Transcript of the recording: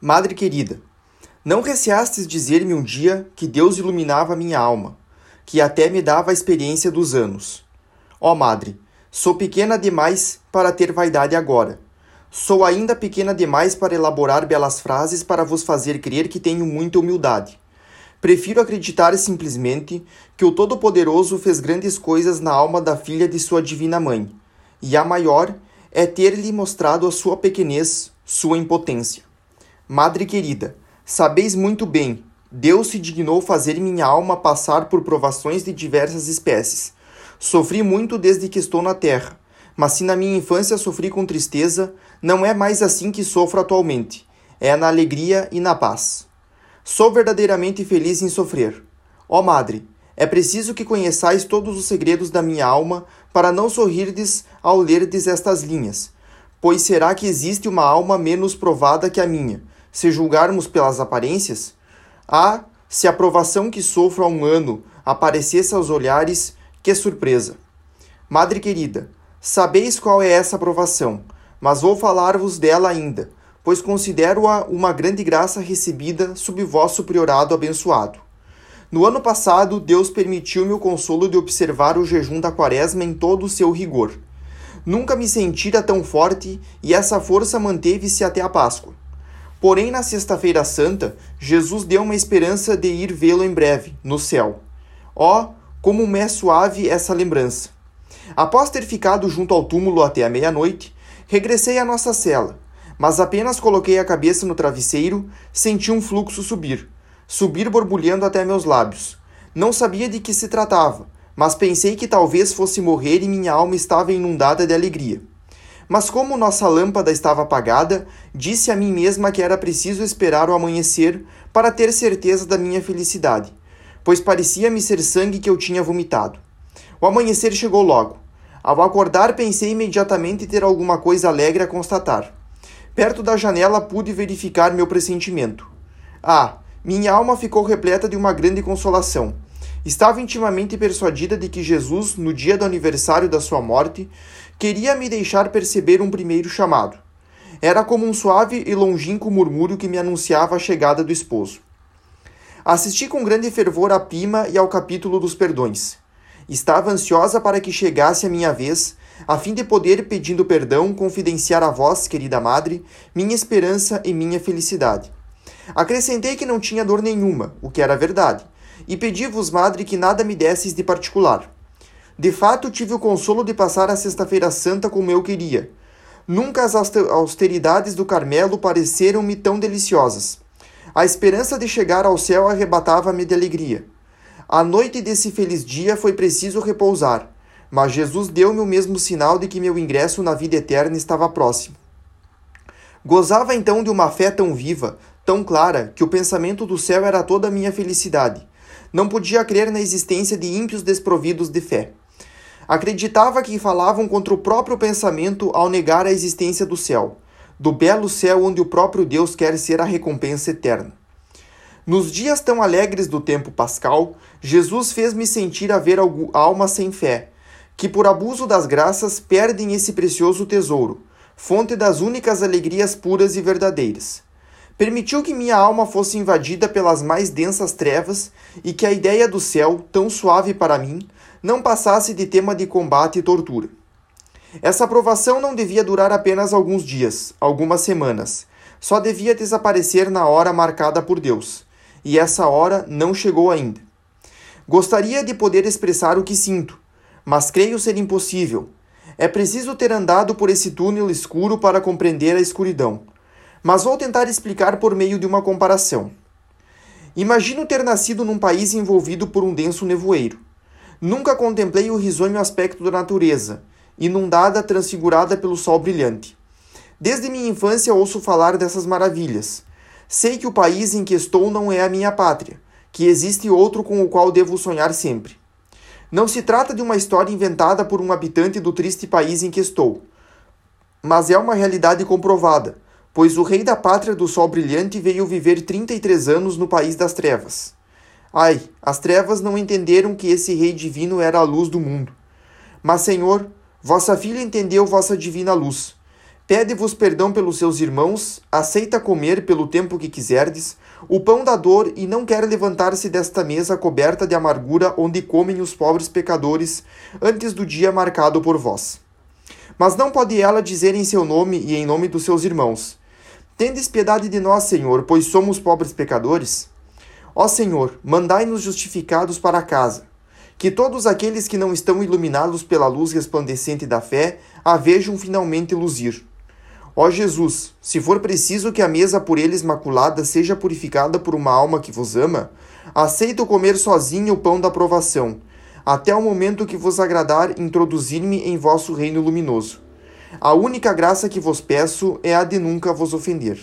Madre querida, não receastes dizer-me um dia que Deus iluminava minha alma, que até me dava a experiência dos anos. Ó Madre, sou pequena demais para ter vaidade agora. Sou ainda pequena demais para elaborar belas frases para vos fazer crer que tenho muita humildade. Prefiro acreditar simplesmente que o Todo-Poderoso fez grandes coisas na alma da filha de sua divina mãe, e a maior é ter-lhe mostrado a sua pequenez, sua impotência. Madre querida, sabeis muito bem, Deus se dignou fazer minha alma passar por provações de diversas espécies. Sofri muito desde que estou na terra, mas se na minha infância sofri com tristeza, não é mais assim que sofro atualmente. É na alegria e na paz. Sou verdadeiramente feliz em sofrer. Ó Madre, é preciso que conheçais todos os segredos da minha alma para não sorrirdes ao lerdes estas linhas. Pois será que existe uma alma menos provada que a minha, se julgarmos pelas aparências? Ah, se a provação que sofro há um ano aparecesse aos olhares, que surpresa! Madre querida, sabeis qual é essa provação, mas vou falar-vos dela ainda, pois considero-a uma grande graça recebida sob vosso priorado abençoado. No ano passado, Deus permitiu-me o consolo de observar o jejum da quaresma em todo o seu rigor. Nunca me sentira tão forte e essa força manteve-se até a Páscoa. Porém, na Sexta-feira Santa, Jesus deu uma esperança de ir vê-lo em breve, no céu. Oh, como me é suave essa lembrança! Após ter ficado junto ao túmulo até a meia-noite, regressei à nossa cela, mas apenas coloquei a cabeça no travesseiro, senti um fluxo subir, subir borbulhando até meus lábios. Não sabia de que se tratava, mas pensei que talvez fosse morrer e minha alma estava inundada de alegria. Mas como nossa lâmpada estava apagada, disse a mim mesma que era preciso esperar o amanhecer para ter certeza da minha felicidade, pois parecia-me ser sangue que eu tinha vomitado. O amanhecer chegou logo. Ao acordar, pensei imediatamente ter alguma coisa alegre a constatar. Perto da janela pude verificar meu pressentimento. Ah, minha alma ficou repleta de uma grande consolação Estava intimamente persuadida de que Jesus, no dia do aniversário da sua morte, queria me deixar perceber um primeiro chamado. Era como um suave e longínquo murmúrio que me anunciava a chegada do esposo. Assisti com grande fervor à pima e ao capítulo dos perdões. Estava ansiosa para que chegasse a minha vez, a fim de poder, pedindo perdão, confidenciar a vós, querida madre, minha esperança e minha felicidade. Acrescentei que não tinha dor nenhuma, o que era verdade, e pedi-vos, madre, que nada me desseis de particular. De fato, tive o consolo de passar a Sexta-feira Santa como eu queria. Nunca as austeridades do Carmelo pareceram-me tão deliciosas. A esperança de chegar ao céu arrebatava-me de alegria. A noite desse feliz dia foi preciso repousar, mas Jesus deu-me o mesmo sinal de que meu ingresso na vida eterna estava próximo. Gozava então de uma fé tão viva, tão clara, que o pensamento do céu era toda a minha felicidade não podia crer na existência de ímpios desprovidos de fé. Acreditava que falavam contra o próprio pensamento ao negar a existência do céu, do belo céu onde o próprio Deus quer ser a recompensa eterna. Nos dias tão alegres do tempo pascal, Jesus fez-me sentir haver almas sem fé, que por abuso das graças perdem esse precioso tesouro, fonte das únicas alegrias puras e verdadeiras. Permitiu que minha alma fosse invadida pelas mais densas trevas e que a ideia do céu, tão suave para mim, não passasse de tema de combate e tortura. Essa aprovação não devia durar apenas alguns dias, algumas semanas. Só devia desaparecer na hora marcada por Deus. E essa hora não chegou ainda. Gostaria de poder expressar o que sinto, mas creio ser impossível. É preciso ter andado por esse túnel escuro para compreender a escuridão mas vou tentar explicar por meio de uma comparação. Imagino ter nascido num país envolvido por um denso nevoeiro. Nunca contemplei o risonho aspecto da natureza, inundada, transfigurada pelo sol brilhante. Desde minha infância ouço falar dessas maravilhas. Sei que o país em que estou não é a minha pátria, que existe outro com o qual devo sonhar sempre. Não se trata de uma história inventada por um habitante do triste país em que estou, mas é uma realidade comprovada pois o rei da pátria do sol brilhante veio viver 33 anos no país das trevas. Ai, as trevas não entenderam que esse rei divino era a luz do mundo. Mas, Senhor, vossa filha entendeu vossa divina luz. Pede-vos perdão pelos seus irmãos, aceita comer pelo tempo que quiserdes o pão da dor e não quer levantar-se desta mesa coberta de amargura onde comem os pobres pecadores antes do dia marcado por vós. Mas não pode ela dizer em seu nome e em nome dos seus irmãos: Tendes piedade de nós, Senhor, pois somos pobres pecadores? Ó Senhor, mandai-nos justificados para casa, que todos aqueles que não estão iluminados pela luz resplandecente da fé a vejam finalmente luzir. Ó Jesus, se for preciso que a mesa por eles maculada seja purificada por uma alma que vos ama, aceito comer sozinho o pão da provação, até o momento que vos agradar introduzir-me em vosso reino luminoso. A única graça que vos peço é a de nunca vos ofender.